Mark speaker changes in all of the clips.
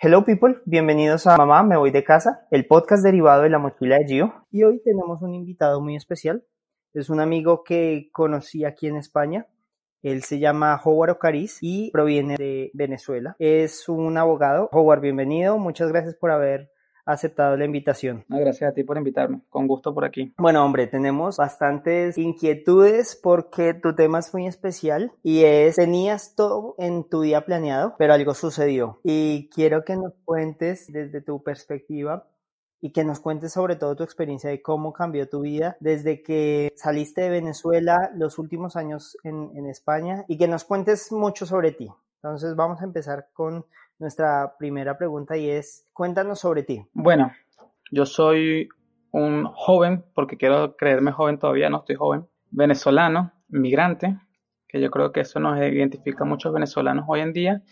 Speaker 1: Hello people, bienvenidos a Mamá, me voy de casa, el podcast derivado de la mochila de Gio. Y hoy tenemos un invitado muy especial. Es un amigo que conocí aquí en España. Él se llama Howard Ocariz y proviene de Venezuela. Es un abogado. Howard, bienvenido. Muchas gracias por haber aceptado la invitación.
Speaker 2: No, gracias a ti por invitarme. Con gusto por aquí.
Speaker 1: Bueno, hombre, tenemos bastantes inquietudes porque tu tema es muy especial y es, tenías todo en tu día planeado, pero algo sucedió. Y quiero que nos cuentes desde tu perspectiva y que nos cuentes sobre todo tu experiencia de cómo cambió tu vida desde que saliste de Venezuela, los últimos años en, en España y que nos cuentes mucho sobre ti. Entonces vamos a empezar con nuestra primera pregunta y es, cuéntanos sobre ti.
Speaker 2: Bueno, yo soy un joven, porque quiero creerme joven todavía, no estoy joven, venezolano, migrante, que yo creo que eso nos identifica a muchos venezolanos hoy en día,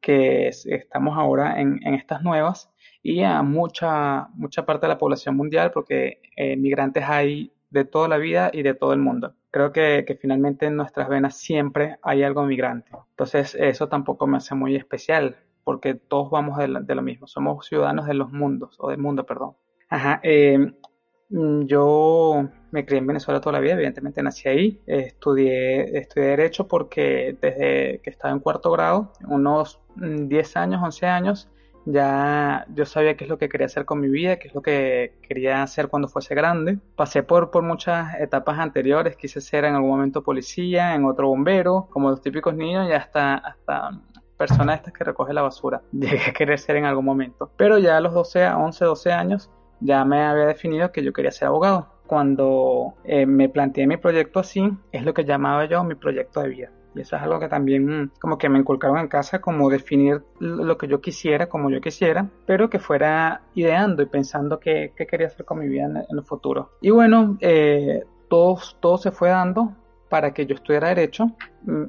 Speaker 2: que estamos ahora en, estas nuevas, y a mucha, mucha parte de la población mundial, porque eh, migrantes hay de toda la vida y de todo el mundo. Creo que, finalmente en nuestras venas siempre hay algo migrante. Entonces eso tampoco me hace muy especial, porque todos vamos de, lo mismo, somos ciudadanos de los mundos, o del mundo, perdón. Ajá, eh, yo me crié en Venezuela toda la vida, evidentemente nací ahí, estudié, estudié Derecho porque desde que estaba en cuarto grado, unos 10 años, 11 años, ya yo sabía qué es lo que quería hacer con mi vida, qué es lo que quería hacer cuando fuese grande. Pasé por, por muchas etapas anteriores, quise ser en algún momento policía, en otro bombero, como los típicos niños, y hasta, hasta personas estas que recoge la basura. Llegué a querer ser en algún momento. Pero ya a los 12, 11, 12 años ya me había definido que yo quería ser abogado. Cuando eh, me planteé mi proyecto así, es lo que llamaba yo mi proyecto de vida. Y eso es algo que también como que me inculcaron en casa, como definir lo que yo quisiera, como yo quisiera, pero que fuera ideando y pensando qué, qué quería hacer con mi vida en, el futuro. Y bueno, eh, todo, todo se fue dando para que yo estudiara Derecho.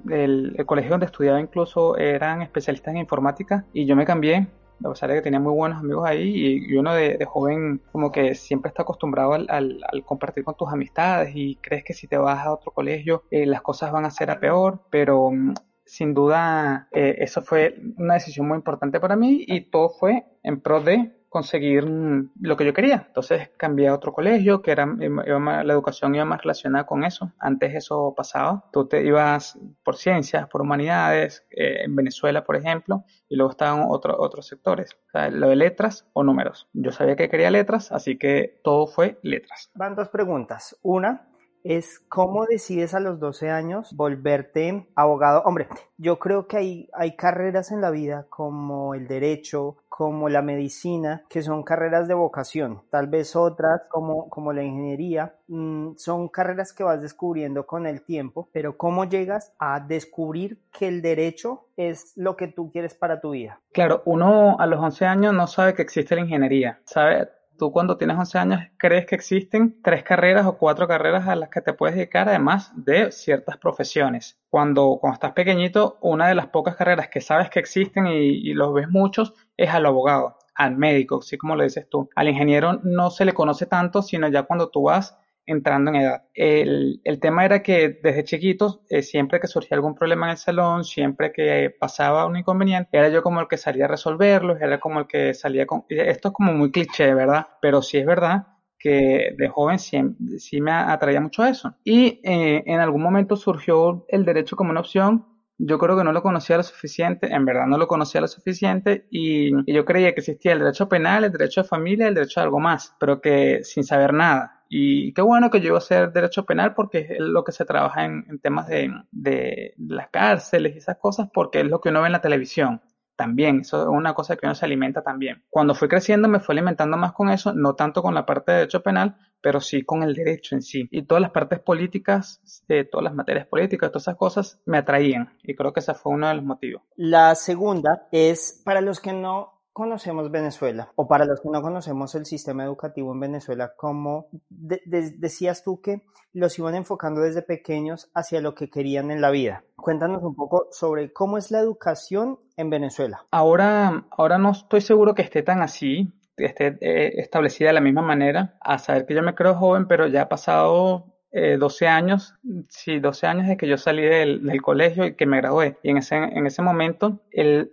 Speaker 2: El, el, colegio donde estudiaba incluso eran especialistas en informática y yo me cambié a pesar de que tenía muy buenos amigos ahí y, y uno de, joven como que siempre está acostumbrado al, al, al, compartir con tus amistades y crees que si te vas a otro colegio eh, las cosas van a ser a peor, pero mm, sin duda eh, eso fue una decisión muy importante para mí y todo fue en pro de conseguir lo que yo quería. Entonces cambié a otro colegio que era la educación iba más relacionada con eso. Antes eso pasaba. Tú te ibas por ciencias, por humanidades, eh, en Venezuela, por ejemplo, y luego estaban otro, otros sectores. O lo de letras o números. Yo sabía que quería letras, así que todo fue letras.
Speaker 1: Van dos preguntas. Una, es cómo decides a los 12 años volverte abogado. Hombre, yo creo que hay, hay carreras en la vida como el derecho, como la medicina, que son carreras de vocación. Tal vez otras como, como la ingeniería, mmm, son carreras que vas descubriendo con el tiempo, pero ¿cómo llegas a descubrir que el derecho es lo que tú quieres para tu vida?
Speaker 2: Claro, uno a los 11 años no sabe que existe la ingeniería, sabe tú cuando tienes 11 años crees que existen tres carreras o cuatro carreras a las que te puedes dedicar, además de ciertas profesiones. Cuando, cuando estás pequeñito, una de las pocas carreras que sabes que existen y, y los ves muchos es al abogado, al médico, así como lo dices tú. Al ingeniero no se le conoce tanto, sino ya cuando tú vas entrando en edad. El, el tema era que desde chiquitos, eh, siempre que surgía algún problema en el salón, siempre que pasaba un inconveniente, era yo como el que salía a resolverlo, era como el que salía con... Esto es como muy cliché, ¿verdad? Pero sí es verdad que de joven sí, me atraía mucho eso. Y eh, en algún momento surgió el derecho como una opción yo creo que no lo conocía lo suficiente, en verdad no lo conocía lo suficiente y, yo creía que existía el derecho penal, el derecho de familia, el derecho de algo más, pero que sin saber nada. Y qué bueno que yo a hacer derecho penal porque es lo que se trabaja en, en temas de, de, las cárceles y esas cosas porque es lo que uno ve en la televisión también, eso es una cosa que uno se alimenta también. Cuando fui creciendo me fui alimentando más con eso, no tanto con la parte de derecho penal, pero sí con el derecho en sí. Y todas las partes políticas, eh, todas las materias políticas, todas esas cosas me atraían y creo que ese fue uno de los motivos.
Speaker 1: La segunda es, para los que no conocemos Venezuela o para los que no conocemos el sistema educativo en Venezuela, como de, de, decías tú que los iban enfocando desde pequeños hacia lo que querían en la vida. Cuéntanos un poco sobre cómo es la educación en Venezuela.
Speaker 2: Ahora, ahora no estoy seguro que esté tan así, esté eh, establecida de la misma manera, a saber que yo me creo joven, pero ya ha pasado 12 años, sí, 12 años de que yo salí del, colegio y que me gradué. Y en ese, en ese momento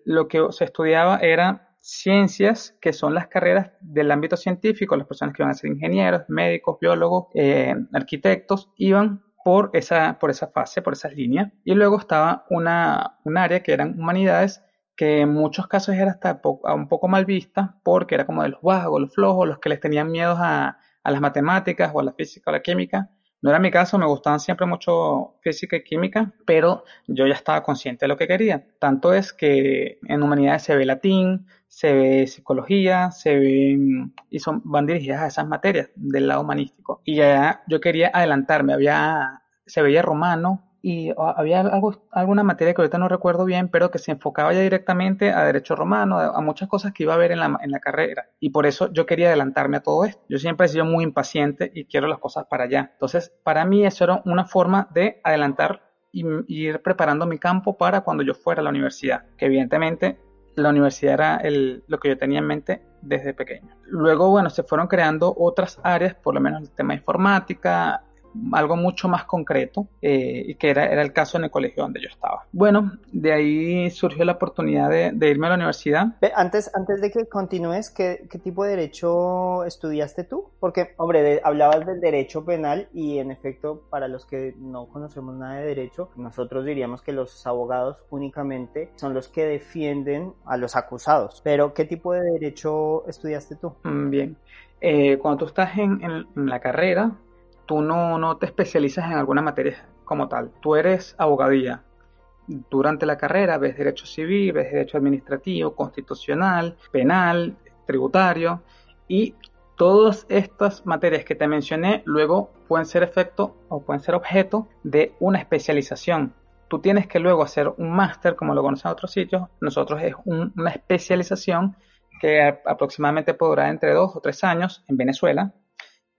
Speaker 2: lo que se estudiaba era ciencias, que son las carreras del ámbito científico, las personas que van a ser ingenieros, médicos, biólogos, eh, arquitectos, iban por esa, por esa fase, por esas líneas. Y luego estaba una, un área que eran humanidades, que en muchos casos era hasta un poco mal vista, porque era como de los vagos, los flojos, los que les tenían miedo a, a las matemáticas o a la física o a la química. No era mi caso, me gustaban siempre mucho física y química, pero yo ya estaba consciente de lo que quería. Tanto es que en humanidades se ve latín, se ve psicología, se ve y son van dirigidas a esas materias del lado humanístico. Y ya yo quería adelantarme, había se veía romano, y había algo, alguna materia que ahorita no recuerdo bien, pero que se enfocaba ya directamente a derecho romano, a, muchas cosas que iba a ver en la, en la, carrera. Y por eso yo quería adelantarme a todo esto. Yo siempre he sido muy impaciente y quiero las cosas para allá. Entonces, para mí eso era una forma de adelantar y, ir preparando mi campo para cuando yo fuera a la universidad, que evidentemente la universidad era el, lo que yo tenía en mente desde pequeño. Luego, bueno, se fueron creando otras áreas, por lo menos el tema informática, algo mucho más concreto eh, y que era, era, el caso en el colegio donde yo estaba. Bueno, de ahí surgió la oportunidad de, irme a la universidad.
Speaker 1: Antes, antes de que continúes, ¿qué, ¿qué, tipo de derecho estudiaste tú? Porque, hombre, hablabas del derecho penal y en efecto, para los que no conocemos nada de derecho, nosotros diríamos que los abogados únicamente son los que defienden a los acusados. Pero, ¿qué tipo de derecho estudiaste tú?
Speaker 2: Mm, bien. Eh, cuando tú estás en, en, la carrera, tú no, no te especializas en alguna materia como tal. Tú eres abogadía. Durante la carrera ves derecho civil, ves derecho administrativo, constitucional, penal, tributario y todas estas materias que te mencioné luego pueden ser efecto o pueden ser objeto de una especialización. Tú tienes que luego hacer un máster, como lo conocen en otros sitios. Nosotros es una especialización que aproximadamente podrá entre dos o tres años en Venezuela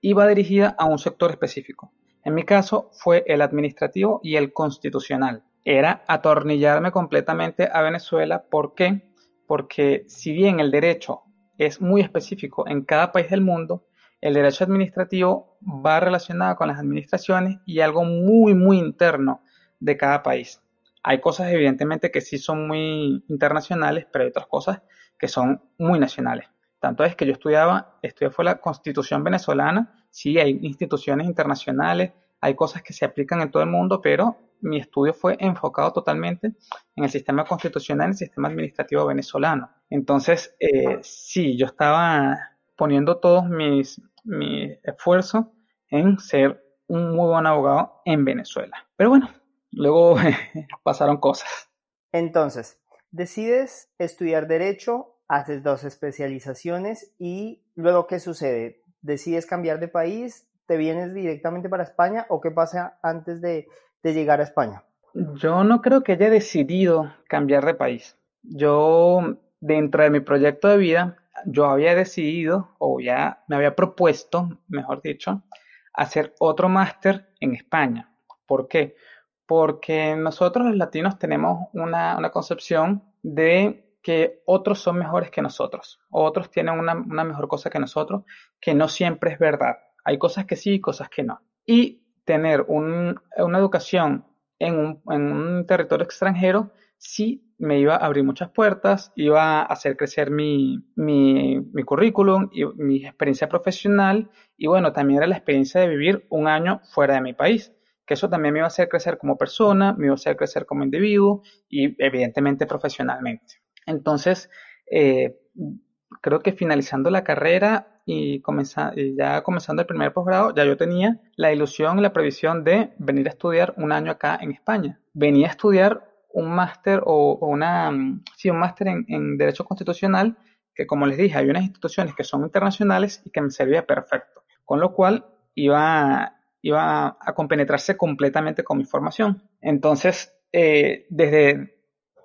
Speaker 2: iba dirigida a un sector específico. En mi caso fue el administrativo y el constitucional. Era atornillarme completamente a Venezuela. ¿Por qué? Porque si bien el derecho es muy específico en cada país del mundo, el derecho administrativo va relacionado con las administraciones y algo muy, muy interno de cada país. Hay cosas evidentemente que sí son muy internacionales, pero hay otras cosas que son muy nacionales. Tanto es que yo estudiaba, estudié fue la constitución venezolana, sí, hay instituciones internacionales, hay cosas que se aplican en todo el mundo, pero mi estudio fue enfocado totalmente en el sistema constitucional y el sistema administrativo venezolano. Entonces, eh, sí, yo estaba poniendo todos mis, mis esfuerzos en ser un muy buen abogado en Venezuela. Pero bueno, luego pasaron cosas.
Speaker 1: Entonces, decides estudiar derecho haces dos especializaciones y luego ¿qué sucede? ¿Decides cambiar de país? ¿Te vienes directamente para España o qué pasa antes de, llegar a España?
Speaker 2: Yo no creo que haya decidido cambiar de país. Yo, dentro de mi proyecto de vida, yo había decidido, o ya me había propuesto, mejor dicho, hacer otro máster en España. ¿Por qué? Porque nosotros los latinos tenemos una, una concepción de que otros son mejores que nosotros, otros tienen una, mejor cosa que nosotros, que no siempre es verdad. Hay cosas que sí y cosas que no. Y tener una educación en un, en un, territorio extranjero sí me iba a abrir muchas puertas, iba a hacer crecer mi, mi, mi, currículum y mi experiencia profesional y bueno, también era la experiencia de vivir un año fuera de mi país, que eso también me iba a hacer crecer como persona, me iba a hacer crecer como individuo y evidentemente profesionalmente. Entonces, eh, creo que finalizando la carrera y, ya comenzando el primer posgrado, ya yo tenía la ilusión y la previsión de venir a estudiar un año acá en España. Venía a estudiar un máster o, una, sí, un máster en, Derecho Constitucional, que como les dije, hay unas instituciones que son internacionales y que me servía perfecto. Con lo cual iba, iba a compenetrarse completamente con mi formación. Entonces, eh, desde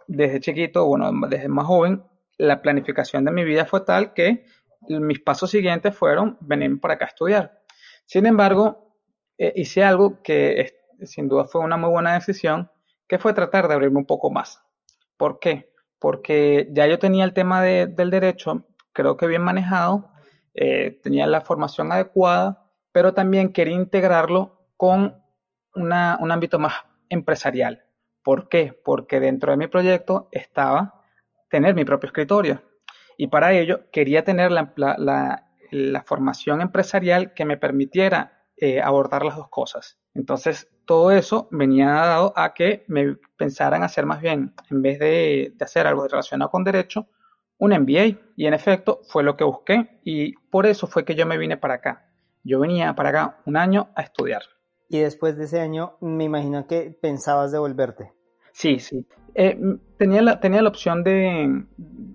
Speaker 2: desde chiquito, bueno, desde más joven, la planificación de mi vida fue tal que mis pasos siguientes fueron venir para acá a estudiar. Sin embargo, eh, hice algo que sin duda fue una muy buena decisión, que fue tratar de abrirme un poco más. ¿Por qué? Porque ya yo tenía el tema del derecho, creo que bien manejado, eh, tenía la formación adecuada, pero también quería integrarlo con un ámbito más empresarial. ¿Por qué? Porque dentro de mi proyecto estaba tener mi propio escritorio. Y para ello quería tener la, formación empresarial que me permitiera eh, abordar las dos cosas. Entonces, todo eso venía dado a que me pensaran hacer más bien, en vez de, de hacer algo relacionado con derecho, un MBA. Y en efecto, fue lo que busqué y por eso fue que yo me vine para acá. Yo venía para acá un año a estudiar.
Speaker 1: Y después de ese año, me imagino que pensabas devolverte.
Speaker 2: Sí, sí. Eh, tenía, la, tenía la opción de,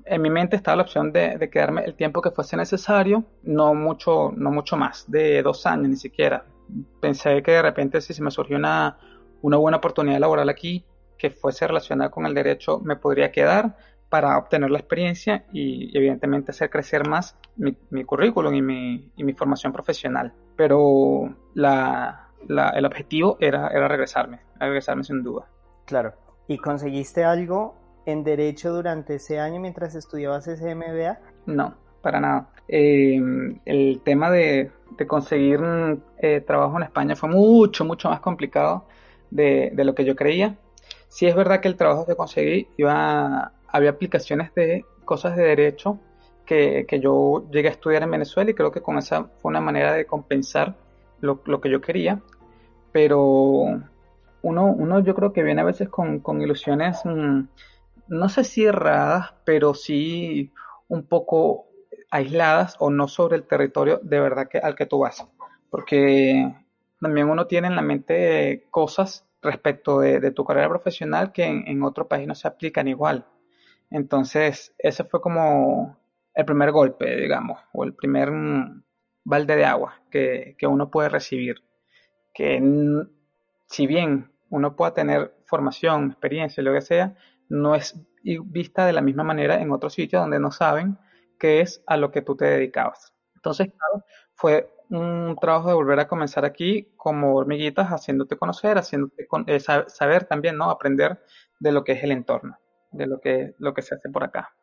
Speaker 2: en mi mente estaba la opción de, quedarme el tiempo que fuese necesario, no mucho, no mucho más, de dos años ni siquiera. Pensé que de repente si se me surgió una, una buena oportunidad laboral aquí que fuese relacionada con el derecho, me podría quedar para obtener la experiencia y, evidentemente hacer crecer más mi, mi currículum y mi, y mi, formación profesional. Pero la, la, el objetivo era, era regresarme, regresarme sin duda.
Speaker 1: Claro. ¿Y conseguiste algo en derecho durante ese año mientras estudiabas ese MBA?
Speaker 2: No, para nada. Eh, el tema de, conseguir eh, trabajo en España fue mucho, mucho más complicado de, lo que yo creía. Sí es verdad que el trabajo que conseguí iba, había aplicaciones de cosas de derecho que, yo llegué a estudiar en Venezuela y creo que con esa fue una manera de compensar lo, que yo quería. Pero uno, uno yo creo que viene a veces con, ilusiones, mm, no sé si erradas, pero sí un poco aisladas o no sobre el territorio de verdad que, al que tú vas. Porque también uno tiene en la mente cosas respecto de, tu carrera profesional que en, otro país no se aplican igual. Entonces, ese fue como el primer golpe, digamos, o el primer mm, balde de agua que, que uno puede recibir. Que si bien uno pueda tener formación, experiencia, lo que sea, no es vista de la misma manera en otros sitios donde no saben qué es a lo que tú te dedicabas. Entonces, fue un trabajo de volver a comenzar aquí como hormiguitas, haciéndote conocer, haciéndote eh, saber también, ¿no? Aprender de lo que es el entorno, de lo que, lo que se hace por acá.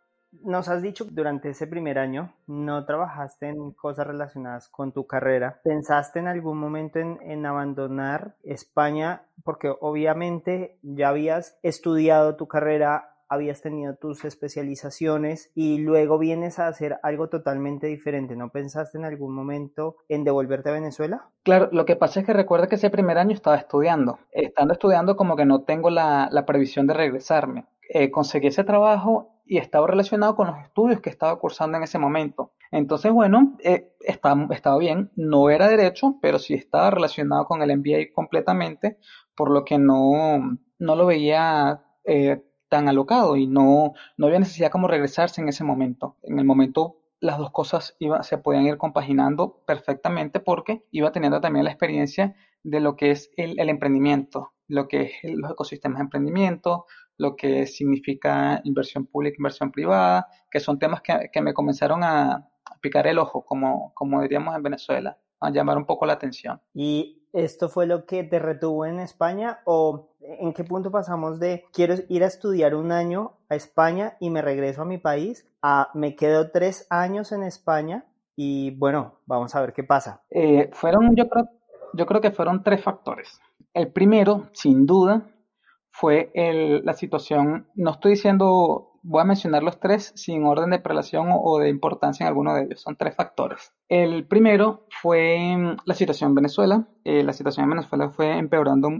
Speaker 1: Nos has dicho que durante ese primer año no trabajaste en cosas relacionadas con tu carrera. ¿Pensaste en algún momento en, abandonar España? Porque obviamente ya habías estudiado tu carrera, habías tenido tus especializaciones y luego vienes a hacer algo totalmente diferente. ¿No pensaste en algún momento en devolverte a Venezuela?
Speaker 2: Claro, lo que pasa es que recuerda que ese primer año estaba estudiando. Estando estudiando como que no tengo la, previsión de regresarme. Eh, conseguí ese trabajo y estaba relacionado con los estudios que estaba cursando en ese momento. Entonces, bueno, eh, estaba, bien, no era derecho, pero sí estaba relacionado con el MBA completamente, por lo que no, no lo veía eh, tan alocado y no, no había necesidad como regresarse en ese momento. En el momento las dos cosas se podían ir compaginando perfectamente porque iba teniendo también la experiencia de lo que es el, el emprendimiento, lo que es los ecosistemas de emprendimiento, lo que significa inversión pública, inversión privada, que son temas que, me comenzaron a, picar el ojo, como, como diríamos en Venezuela, a llamar un poco la atención.
Speaker 1: ¿Y esto fue lo que te retuvo en España o en qué punto pasamos de quiero ir a estudiar un año a España y me regreso a mi país a me quedo tres años en España y bueno, vamos a ver qué pasa?
Speaker 2: Eh, fueron, yo creo, yo creo que fueron tres factores. El primero, sin duda, fue el, la situación, no estoy diciendo, voy a mencionar los tres sin orden de prelación o, de importancia en alguno de ellos, son tres factores. El primero fue mm, la situación en Venezuela, eh, la situación en Venezuela fue empeorando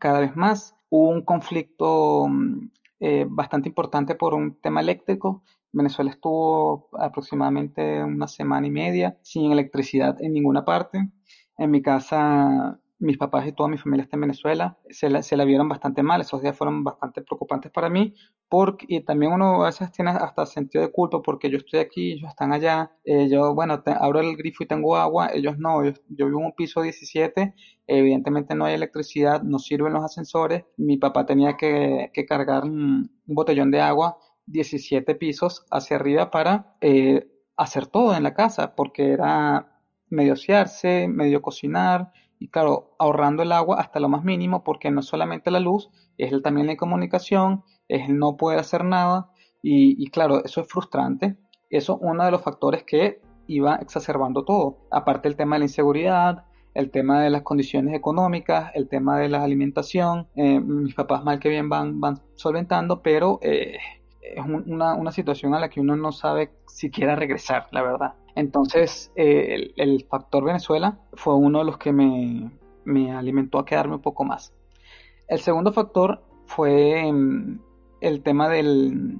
Speaker 2: cada vez más, hubo un conflicto mm, eh, bastante importante por un tema eléctrico, Venezuela estuvo aproximadamente una semana y media sin electricidad en ninguna parte. En mi casa mis papás y toda mi familia está en Venezuela, se la, vieron bastante mal, esos días fueron bastante preocupantes para mí, porque, y también uno a veces tiene hasta sentido de culpa porque yo estoy aquí, ellos están allá, eh, yo, bueno, abro el grifo y tengo agua, ellos no, yo, vivo en un piso 17, evidentemente no hay electricidad, no sirven los ascensores, mi papá tenía que, que cargar un, botellón de agua 17 pisos hacia arriba para eh, hacer todo en la casa, porque era medio asearse, medio cocinar, y claro, ahorrando el agua hasta lo más mínimo porque no solamente la luz, es el, también la comunicación, es el no poder hacer nada y, claro, eso es frustrante. Eso es uno de los factores que iba exacerbando todo. Aparte el tema de la inseguridad, el tema de las condiciones económicas, el tema de la alimentación. Eh, mis papás mal que bien van, van solventando, pero eh, es una, situación a la que uno no sabe si quiera regresar, la verdad. Entonces, eh, el, factor Venezuela fue uno de los que me, me, alimentó a quedarme un poco más. El segundo factor fue mm, el tema del,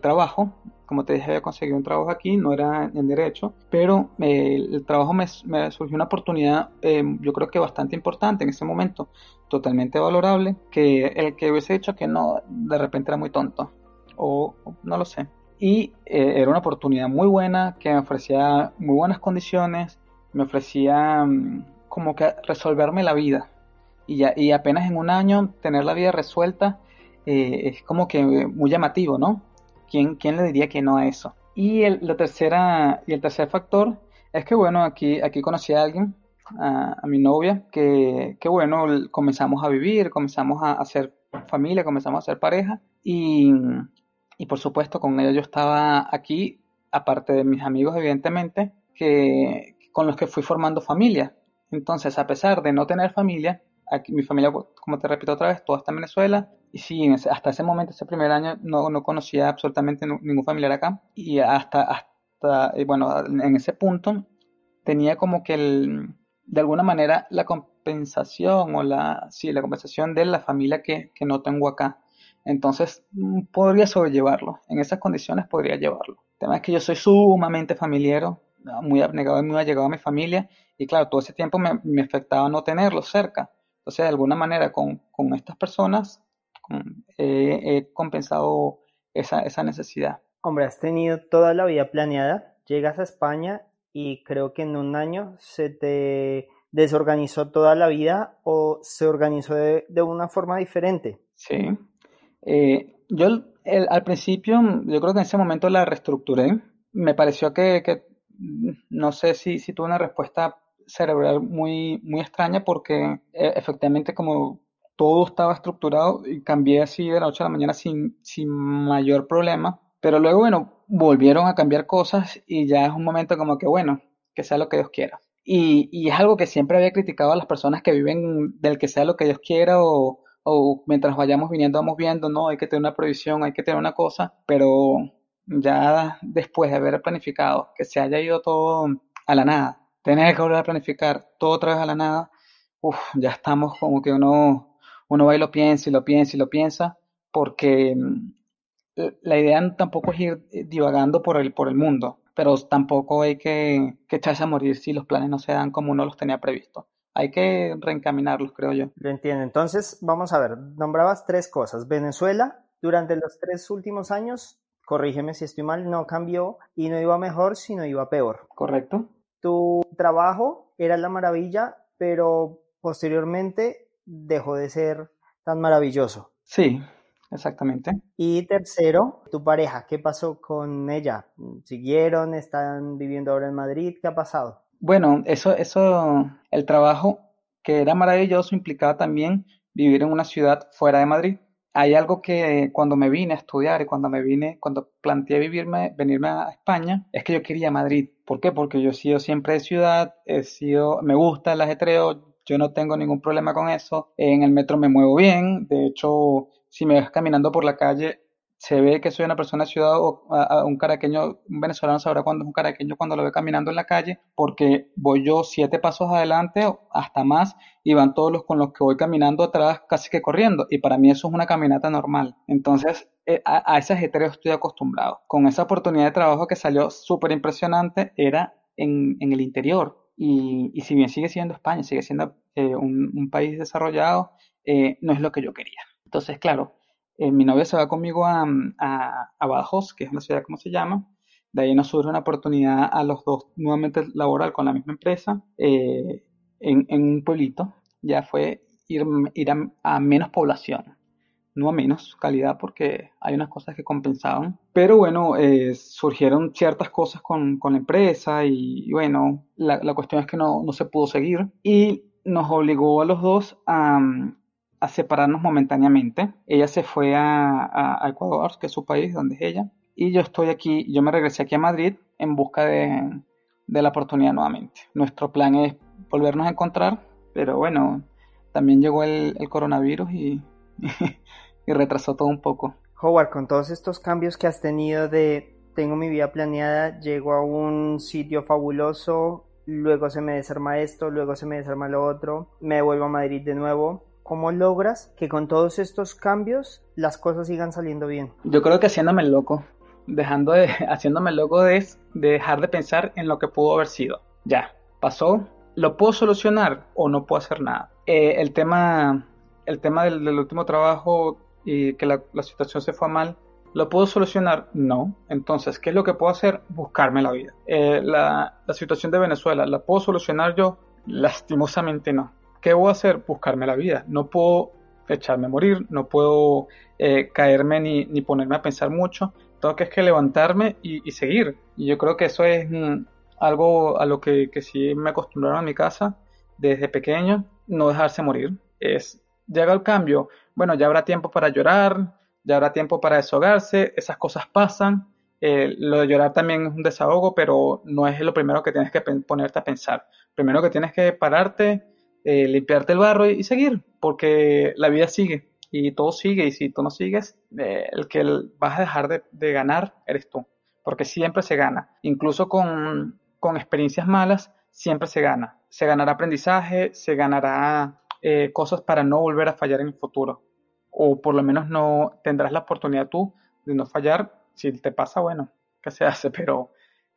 Speaker 2: trabajo como te dije, había conseguido un trabajo aquí, no era en derecho, pero eh, el trabajo me, surgió una oportunidad, eh, yo creo que bastante importante en ese momento, totalmente valorable, que el que hubiese dicho que no, de repente era muy tonto, o, no lo sé. Y eh, era una oportunidad muy buena, que me ofrecía muy buenas condiciones, me ofrecía mm, como que resolverme la vida. Y, ya, y apenas en un año tener la vida resuelta es como que muy llamativo, ¿no? ¿quién, le diría que no a eso? Y el, la tercera, y el tercer factor es que, bueno, aquí, aquí conocí a alguien, a, mi novia, que, que, bueno, comenzamos a vivir, comenzamos a hacer familia, comenzamos a hacer pareja y, y por supuesto con ella yo estaba aquí, aparte de mis amigos evidentemente, que, con los que fui formando familia. Entonces, a pesar de no tener familia, aquí, mi familia, como te repito otra vez, toda está en Venezuela, y sí, hasta ese momento, ese primer año, no, no conocía absolutamente ningún familiar acá. Y hasta, hasta bueno, en ese punto tenía como que de alguna manera la compensación o la, sí, la compensación de la familia que, que no tengo acá. Entonces mm, podría sobrellevarlo. En esas condiciones podría llevarlo. El tema es que yo soy sumamente familiar, muy abnegado y muy allegado a mi familia. Y claro, todo ese tiempo me, me afectaba no tenerlo cerca. Entonces, de alguna manera, con, con estas personas he compensado esa, esa necesidad.
Speaker 1: Hombre, has tenido toda la vida planeada, llegas a España y creo que en un año se te desorganizó toda la vida o se organizó de, una forma diferente.
Speaker 2: Sí. Eh, yo al principio, yo creo que en ese momento la reestructuré. Me pareció que, que no sé si, si tuve una respuesta cerebral muy, muy extraña porque eh, efectivamente como todo estaba estructurado y cambié así de la noche a la mañana sin, sin mayor problema. Pero luego, bueno, volvieron a cambiar cosas y ya es un momento como que, bueno, que sea lo que Dios quiera. Y, y es algo que siempre había criticado a las personas que viven del que sea lo que Dios quiera o, o mientras vayamos viniendo vamos viendo, no, hay que tener una previsión, hay que tener una cosa, pero ya después de haber planificado que se haya ido todo a la nada, tener que volver a planificar todo otra vez a la nada, uff, ya estamos como que uno uno va y lo piensa y lo piensa y lo piensa, porque mm, la idea tampoco es ir divagando por el, por el mundo, pero tampoco hay que, que echarse a morir si los planes no se dan como uno los tenía previsto. Hay que reencaminarlos, creo yo.
Speaker 1: Lo entiendo. Entonces, vamos a ver, nombrabas tres cosas. Venezuela, durante los tres últimos años, corrígeme si estoy mal, no cambió y no iba mejor, sino iba peor.
Speaker 2: Correcto.
Speaker 1: Tu trabajo era la maravilla, pero posteriormente dejó de ser tan maravilloso.
Speaker 2: Sí, exactamente.
Speaker 1: Y tercero, tu pareja, ¿qué pasó con ella? ¿Siguieron? ¿Están viviendo ahora en Madrid? ¿Qué ha pasado?
Speaker 2: Bueno, eso, eso, el trabajo que era maravilloso implicaba también vivir en una ciudad fuera de Madrid. Hay algo que cuando me vine a estudiar y cuando me vine, cuando planteé vivirme, venirme a España, es que yo quería Madrid. ¿Por qué? Porque yo he sido siempre de ciudad, he sido, me gusta el ajetreo, yo no tengo ningún problema con eso. En el metro me muevo bien. De hecho, si me ves caminando por la calle, se ve que soy una persona de ciudad o un caraqueño, un venezolano sabrá cuándo es un caraqueño cuando lo ve caminando en la calle, porque voy yo siete pasos adelante, hasta más, y van todos los con los que voy caminando atrás casi que corriendo, y para mí eso es una caminata normal. Entonces, eh, a, ese ajetreo estoy acostumbrado. Con esa oportunidad de trabajo que salió súper impresionante, era en, en el interior, y, si bien sigue siendo España, sigue siendo eh, un, país desarrollado, eh, no es lo que yo quería. Entonces, claro, eh, mi novia se va conmigo a, a, Badajoz, que es una ciudad como se llama. De ahí nos surge una oportunidad a los dos nuevamente laboral con la misma empresa en, en, un pueblito. Ya fue ir, ir a menos población no a menos calidad porque hay unas cosas que compensaban. Pero bueno, eh, surgieron ciertas cosas con, con la empresa y, bueno, la, la, cuestión es que no, no, se pudo seguir y nos obligó a los dos a, a separarnos momentáneamente. Ella se fue a, Ecuador, que es su país, donde es ella, y yo estoy aquí, yo me regresé aquí a Madrid en busca de, de la oportunidad nuevamente. Nuestro plan es volvernos a encontrar, pero bueno, también llegó el, coronavirus y, y retrasó todo un poco.
Speaker 1: Howard, con todos estos cambios que has tenido de tengo mi vida planeada, llego a un sitio fabuloso, luego se me desarma esto, luego se me desarma lo otro, me vuelvo a Madrid de nuevo. ¿Cómo logras que con todos estos cambios las cosas sigan saliendo bien?
Speaker 2: Yo creo que haciéndome loco, dejando de, haciéndome loco de, dejar de pensar en lo que pudo haber sido. Ya, pasó, lo puedo solucionar o no puedo hacer nada. Eh, el tema, el tema del, último trabajo y que la, situación se fue mal, ¿Lo puedo solucionar? No. Entonces, ¿qué es lo que puedo hacer? Buscarme la vida. Eh, la, la, situación de Venezuela, ¿la puedo solucionar yo? Lastimosamente no. ¿Qué voy a hacer? Buscarme la vida. No puedo echarme a morir, no puedo eh, caerme ni, ni, ponerme a pensar mucho. Tengo que, es que levantarme y, y, seguir. Y yo creo que eso es mm, algo a lo que, que sí me acostumbraron en mi casa desde pequeño, no dejarse morir. Es, llega el cambio, bueno, ya habrá tiempo para llorar, ya habrá tiempo para deshogarse, esas cosas pasan. Eh, lo de llorar también es un desahogo, pero no es lo primero que tienes que ponerte a pensar. Primero que tienes que pararte, eh, limpiarte el barro y, seguir, porque la vida sigue y todo sigue y si tú no sigues, eh, el que vas a dejar de, ganar eres tú, porque siempre se gana, incluso con, con experiencias malas, siempre se gana. Se ganará aprendizaje, se ganará cosas para no volver a fallar en el futuro o por lo menos no tendrás la oportunidad tú de no fallar. Si te pasa, bueno, ¿qué se hace? Pero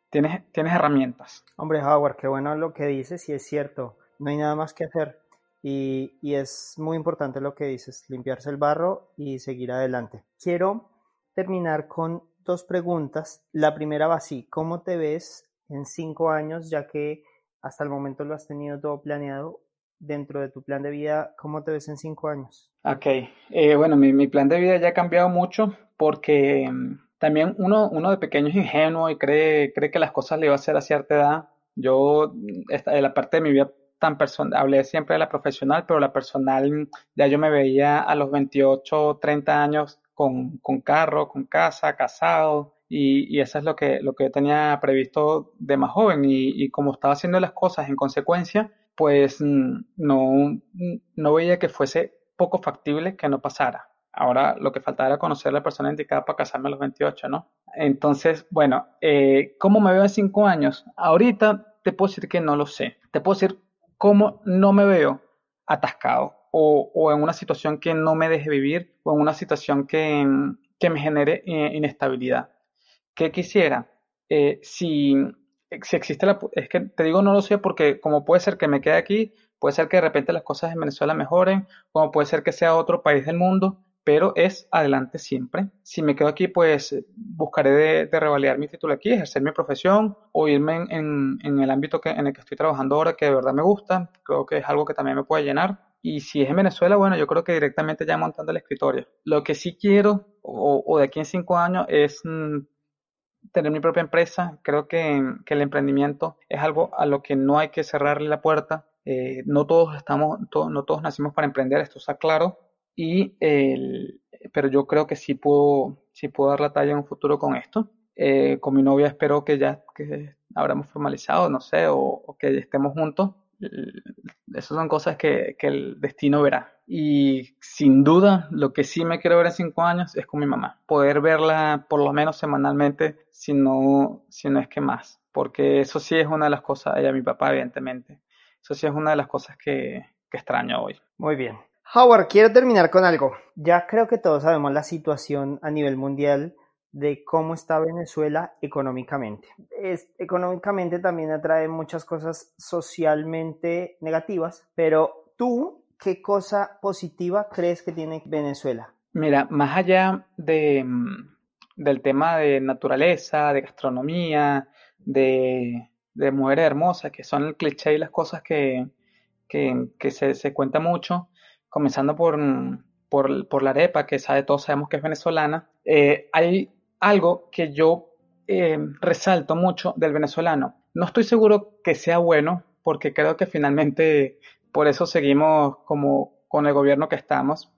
Speaker 2: tienes, tienes herramientas.
Speaker 1: Hombre, Howard, qué bueno lo que dices y es cierto, no hay nada más que hacer. Y, y es muy importante lo que dices, limpiarse el barro y seguir adelante. Quiero terminar con dos preguntas. La primera va así, ¿cómo te ves en cinco años, ya que hasta el momento lo has tenido todo planeado? dentro de tu plan de vida, ¿cómo te ves en cinco años?
Speaker 2: Ok, eh, bueno, mi, plan de vida ya ha cambiado mucho porque mm, también uno, uno de pequeño es ingenuo y cree, cree que las cosas le va a hacer a cierta edad. Yo, mm, esta, la parte de mi vida tan personal, hablé siempre de la profesional, pero la personal, mm, ya yo me veía a los 28, 30 años con, con carro, con casa, casado, y, y, eso es lo que, lo que yo tenía previsto de más joven y, y como estaba haciendo las cosas en consecuencia, pues mm, no, no veía que fuese poco factible que no pasara. Ahora lo que faltaba era conocer a la persona indicada para casarme a los 28, ¿no? Entonces, bueno, eh, ¿cómo me veo en cinco años? Ahorita te puedo decir que no lo sé. Te puedo decir cómo no me veo atascado o, en una situación que no me deje vivir o en una situación que, que me genere eh, inestabilidad. ¿Qué quisiera? Eh, si si existe la... Es que te digo no lo sé porque como puede ser que me quede aquí, puede ser que de repente las cosas en Venezuela mejoren, como puede ser que sea otro país del mundo, pero es adelante siempre. Si me quedo aquí, pues buscaré de, de revalidar mi título aquí, ejercer mi profesión o irme en, el ámbito que, en el que estoy trabajando ahora, que de verdad me gusta. Creo que es algo que también me puede llenar. Y si es en Venezuela, bueno, yo creo que directamente ya montando el escritorio. Lo que sí quiero, o, o de aquí en cinco años, es mm, tener mi propia empresa. Creo que, el emprendimiento es algo a lo que no hay que cerrarle la puerta. Eh, no todos estamos, no todos nacimos para emprender, esto está claro. Y pero yo creo que sí puedo, sí puedo dar la talla en un futuro con esto. Eh, con mi novia espero que ya que habremos formalizado, no sé, o que estemos juntos esas son cosas que, el destino verá. Y sin duda, lo que sí me quiero ver en cinco años es con mi mamá. Poder verla por lo menos semanalmente, si no, si no es que más. Porque eso sí es una de las cosas, ella, mi papá, evidentemente. Eso sí es una de las cosas que, que extraño hoy.
Speaker 1: Muy bien. Howard, quiero terminar con algo. Ya creo que todos sabemos la situación a nivel mundial de cómo está Venezuela económicamente. Económicamente también atrae muchas cosas socialmente negativas, pero tú, ¿qué cosa positiva crees que tiene Venezuela?
Speaker 2: Mira, más allá de, mm, del tema de naturaleza, de gastronomía, de, de mujeres hermosas, que son el cliché y las cosas que se, se cuenta mucho, comenzando por, por, por, la arepa, que sabe, todos sabemos que es venezolana, eh, hay algo que yo eh, resalto mucho del venezolano. No estoy seguro que sea bueno, porque creo que finalmente por eso seguimos como con el gobierno que estamos,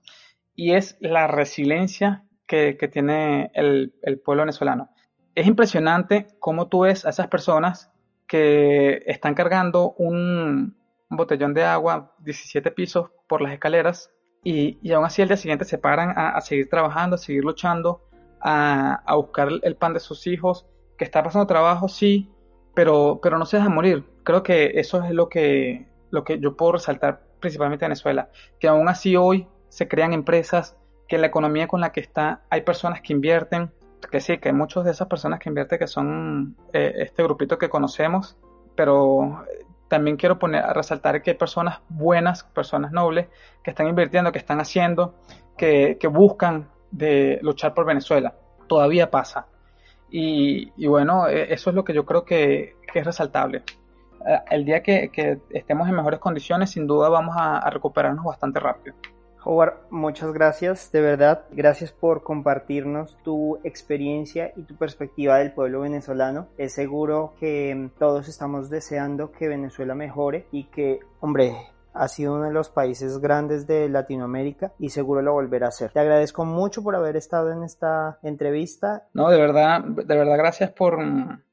Speaker 2: y es la resiliencia que, tiene el, pueblo venezolano. Es impresionante cómo tú ves a esas personas que están cargando un botellón de agua, 17 pisos por las escaleras, y, y aún así el día siguiente se paran a, seguir trabajando, a seguir luchando, a, a, buscar el pan de sus hijos, que está pasando trabajo, sí, pero, pero no se deja morir. Creo que eso es lo que, lo que yo puedo resaltar principalmente en Venezuela, que aún así hoy se crean empresas, que la economía con la que está hay personas que invierten, que sí, que hay muchas de esas personas que invierten que son eh, este grupito que conocemos, pero también quiero poner a resaltar que hay personas buenas, personas nobles, que están invirtiendo, que están haciendo, que, buscan de luchar por Venezuela. Todavía pasa. Y, bueno, e, eso es lo que yo creo que, es resaltable. Eh, el día que, estemos en mejores condiciones, sin duda vamos a recuperarnos bastante rápido.
Speaker 1: Howard, muchas gracias, de verdad, gracias por compartirnos tu experiencia y tu perspectiva del pueblo venezolano. Es seguro que todos estamos deseando que Venezuela mejore y que, hombre, ha sido uno de los países grandes de Latinoamérica y seguro lo volverá a ser. Te agradezco mucho por haber estado en esta entrevista.
Speaker 2: No, de verdad, de verdad, gracias por,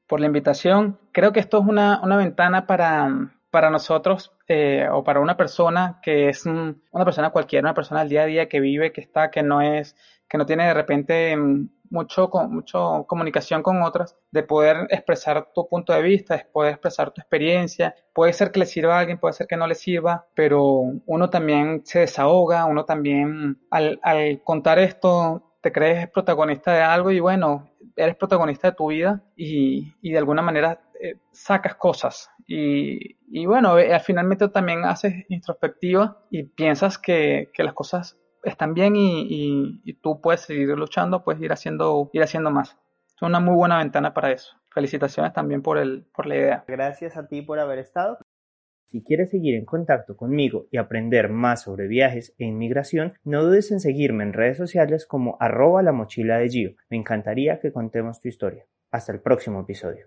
Speaker 2: por la invitación. Creo que esto es una, una ventana para, para nosotros eh, o para una persona que es una persona cualquiera, una persona del día a día que vive, que está, que no es, que no tiene de repente mm, mucho, mucho comunicación con otras, de poder expresar tu punto de vista, de poder expresar tu experiencia. Puede ser que le sirva a alguien, puede ser que no le sirva, pero uno también se desahoga, uno también al, al contar esto te crees protagonista de algo y bueno, eres protagonista de tu vida y, y de alguna manera eh, sacas cosas y, y bueno, eh, al finalmente también haces introspectiva y piensas que, las cosas están bien y, y, tú puedes seguir luchando, puedes ir haciendo, ir haciendo más. Es una muy buena ventana para eso. Felicitaciones también por, el, por la idea.
Speaker 1: Gracias a ti por haber estado. Si quieres seguir en contacto conmigo y aprender más sobre viajes e inmigración, no dudes en seguirme en redes sociales como arroba la mochila de Gio. Me encantaría que contemos tu historia. Hasta el próximo episodio.